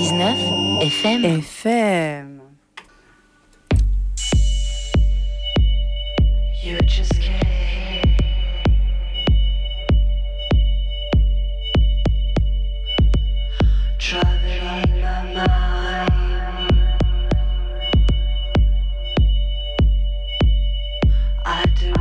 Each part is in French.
99 FM. FM. Traveling my mind. I do.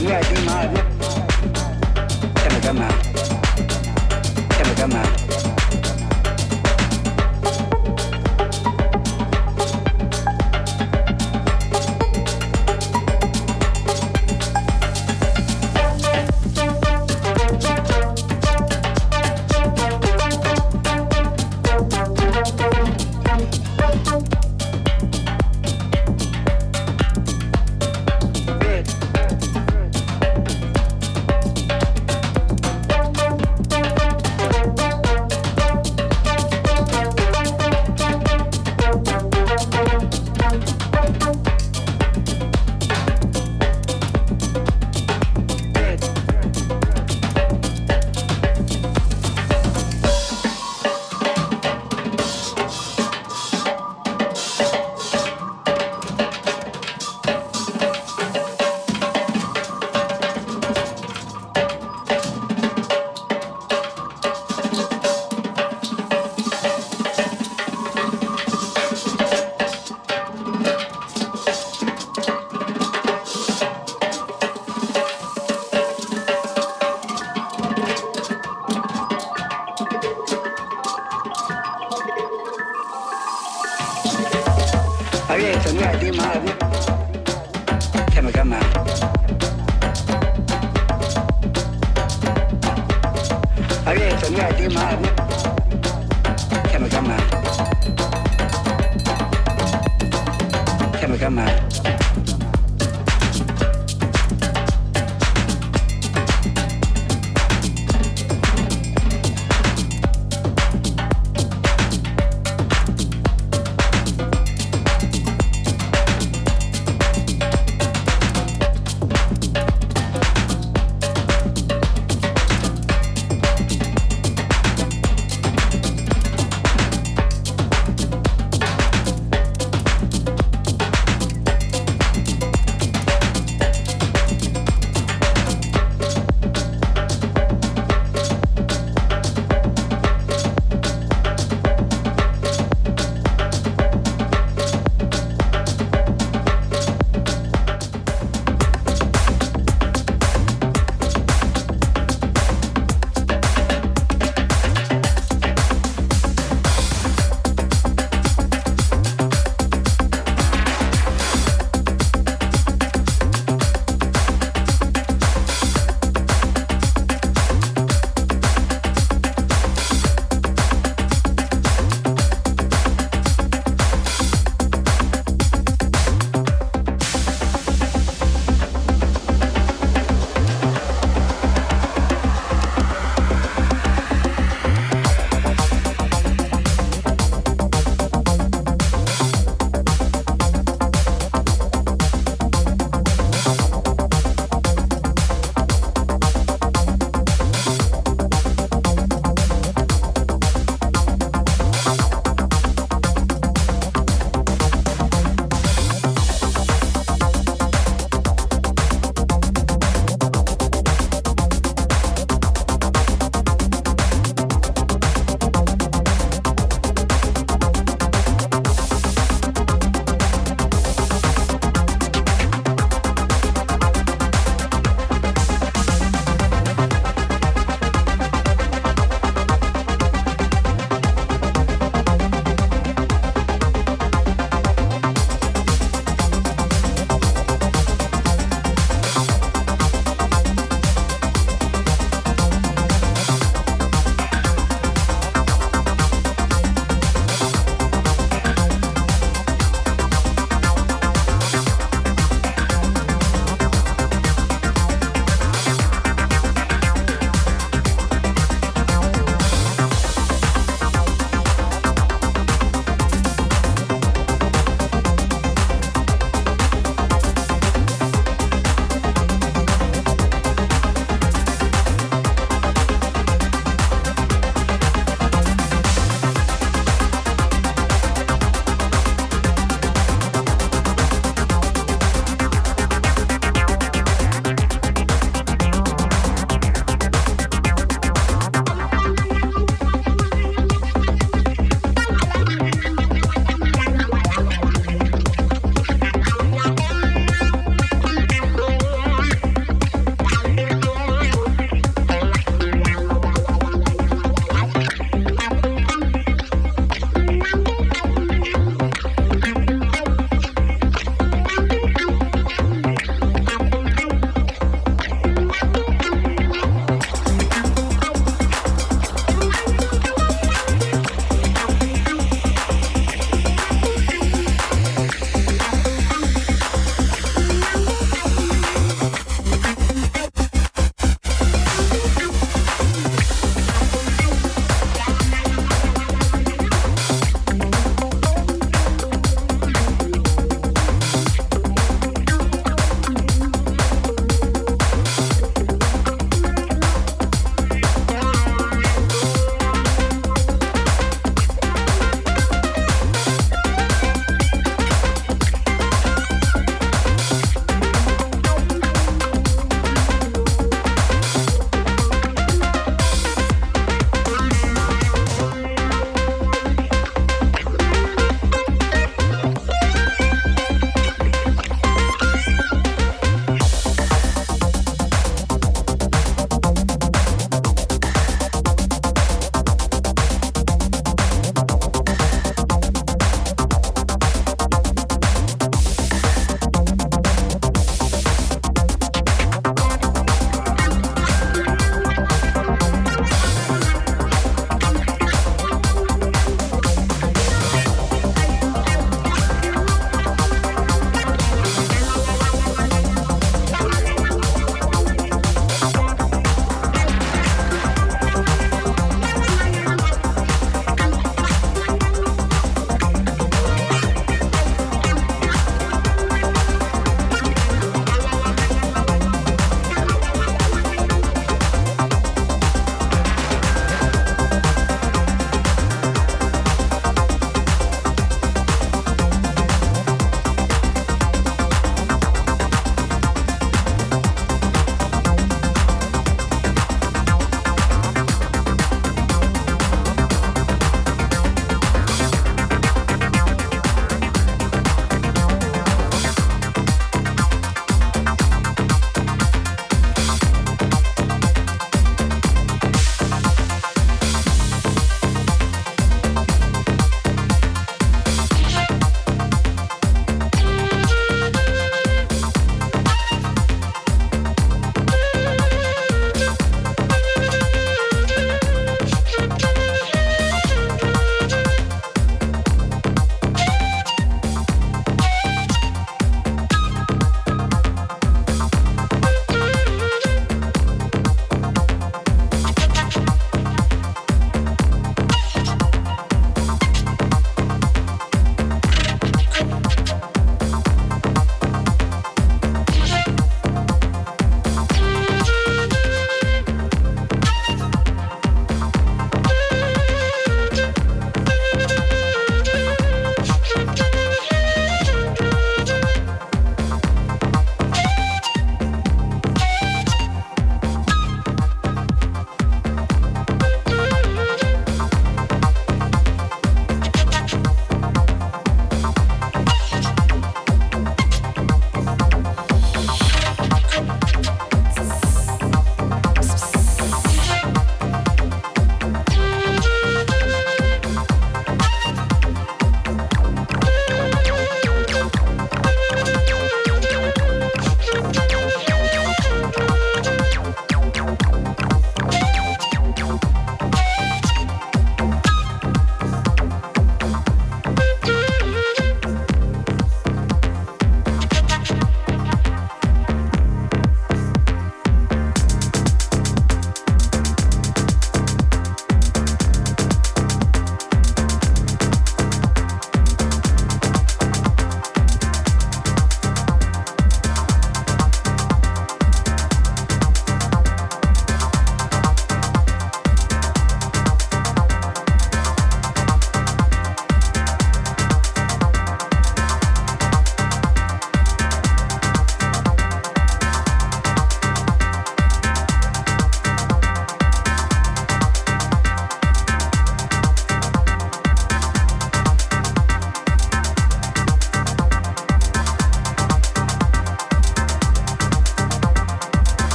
connect, you know, yeah.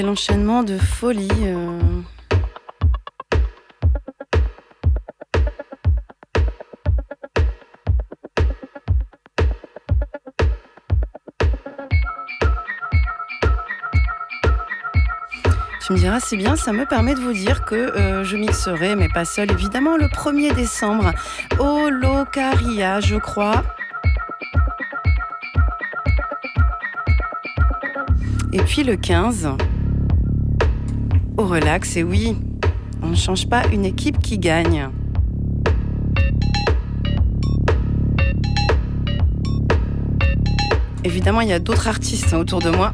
Quel enchaînement de folie. euh. Tu me diras, c'est bien, ça me permet de vous dire que euh, je mixerai, mais pas seul, évidemment, le 1er décembre au Locaria, je crois. Et puis le 15, au relax, et oui, on ne change pas une équipe qui gagne. Évidemment, il y a d'autres artistes autour de moi.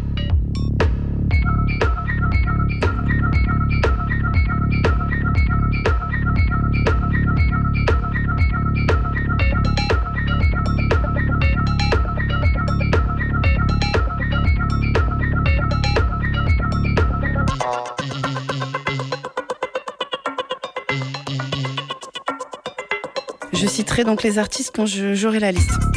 Donc les artistes quand j'aurai la liste.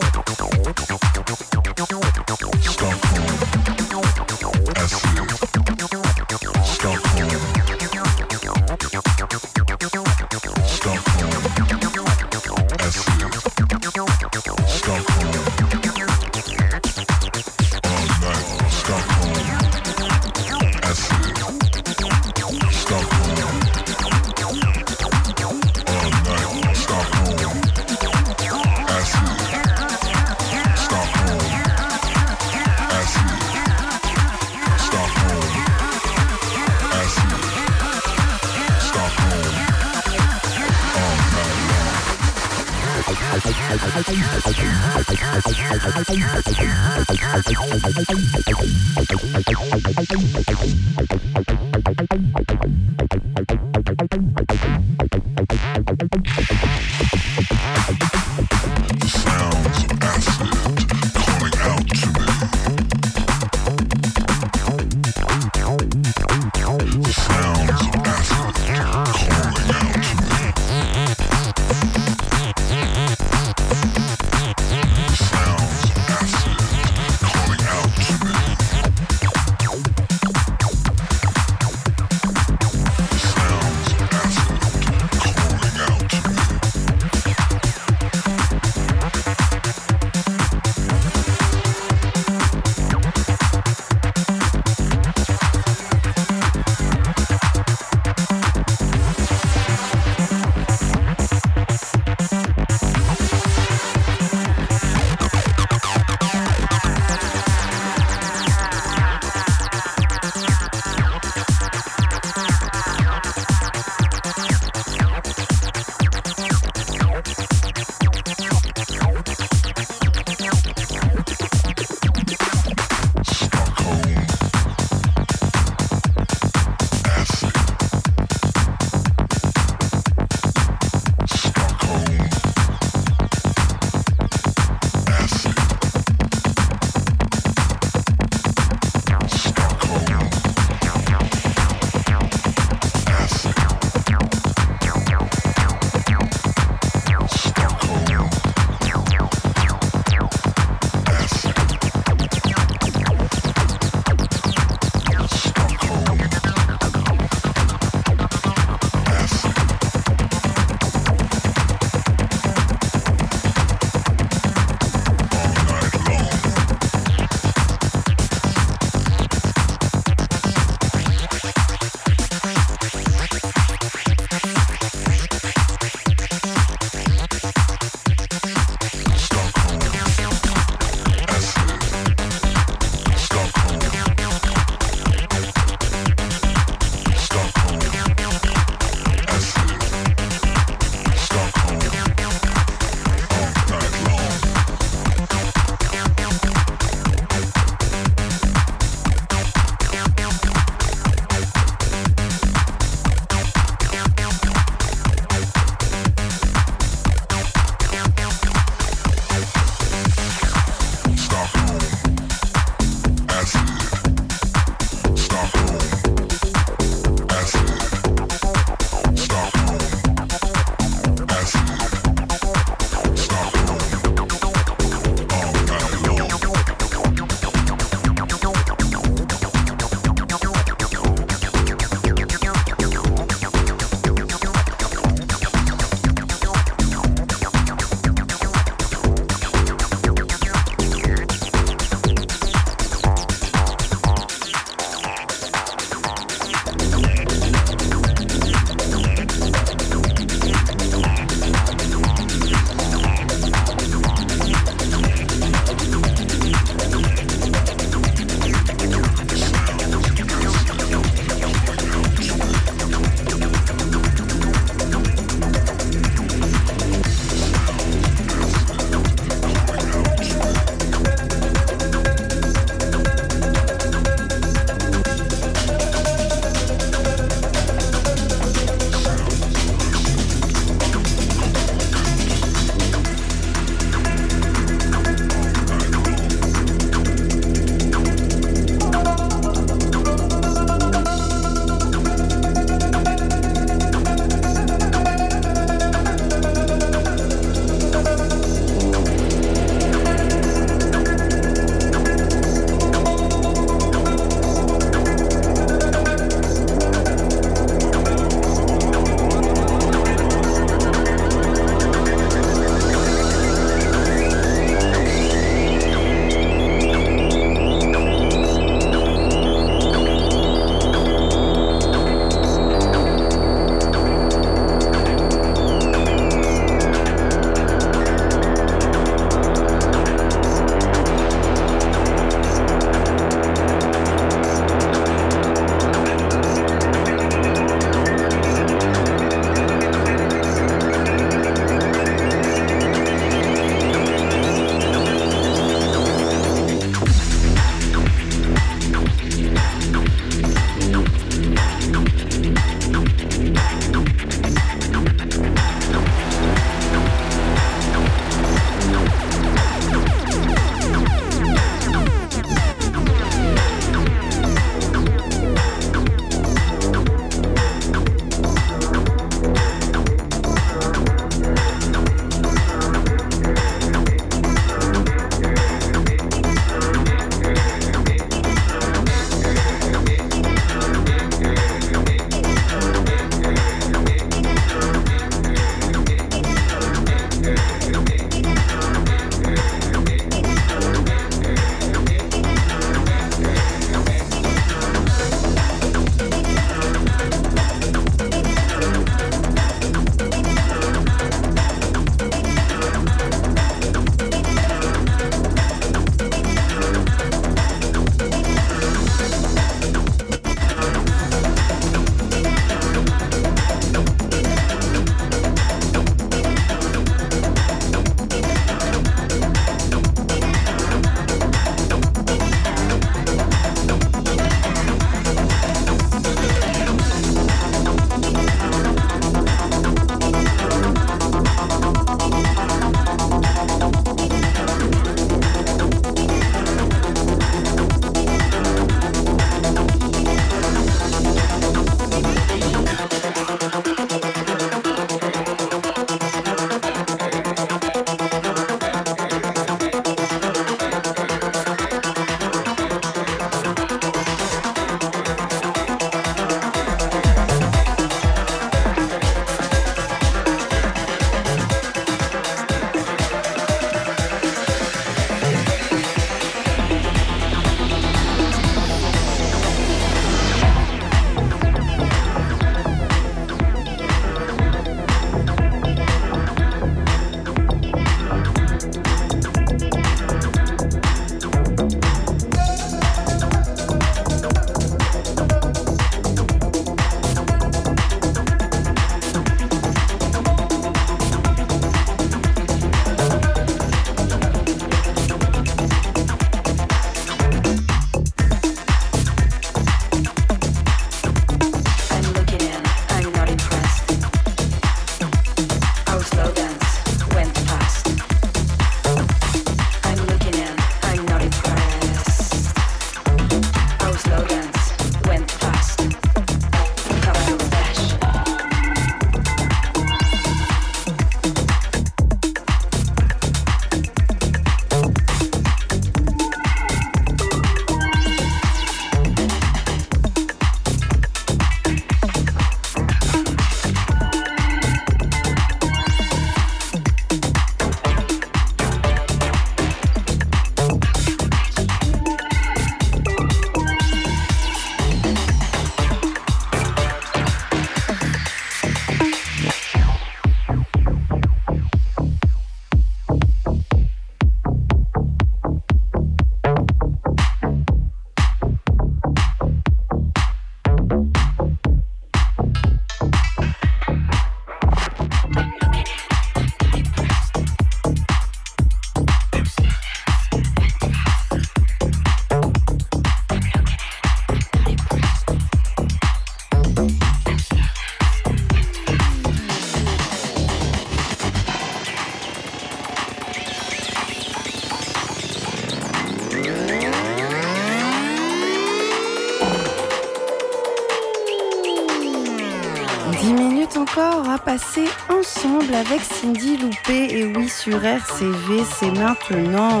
avec Cindy Loupé et oui sur RCV, c'est maintenant,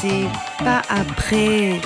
c'est pas après.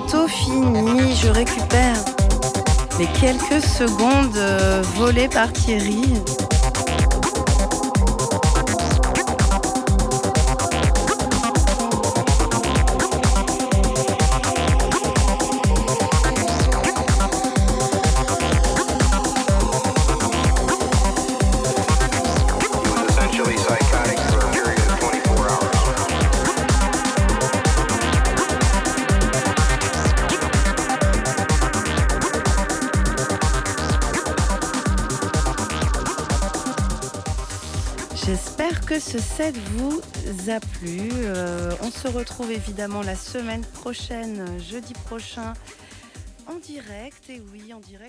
bientôt fini, je récupère les quelques secondes euh, volées par Thierry. ce set vous a plu. Euh, on se retrouve évidemment la semaine prochaine, jeudi prochain, en direct. Et oui, en direct.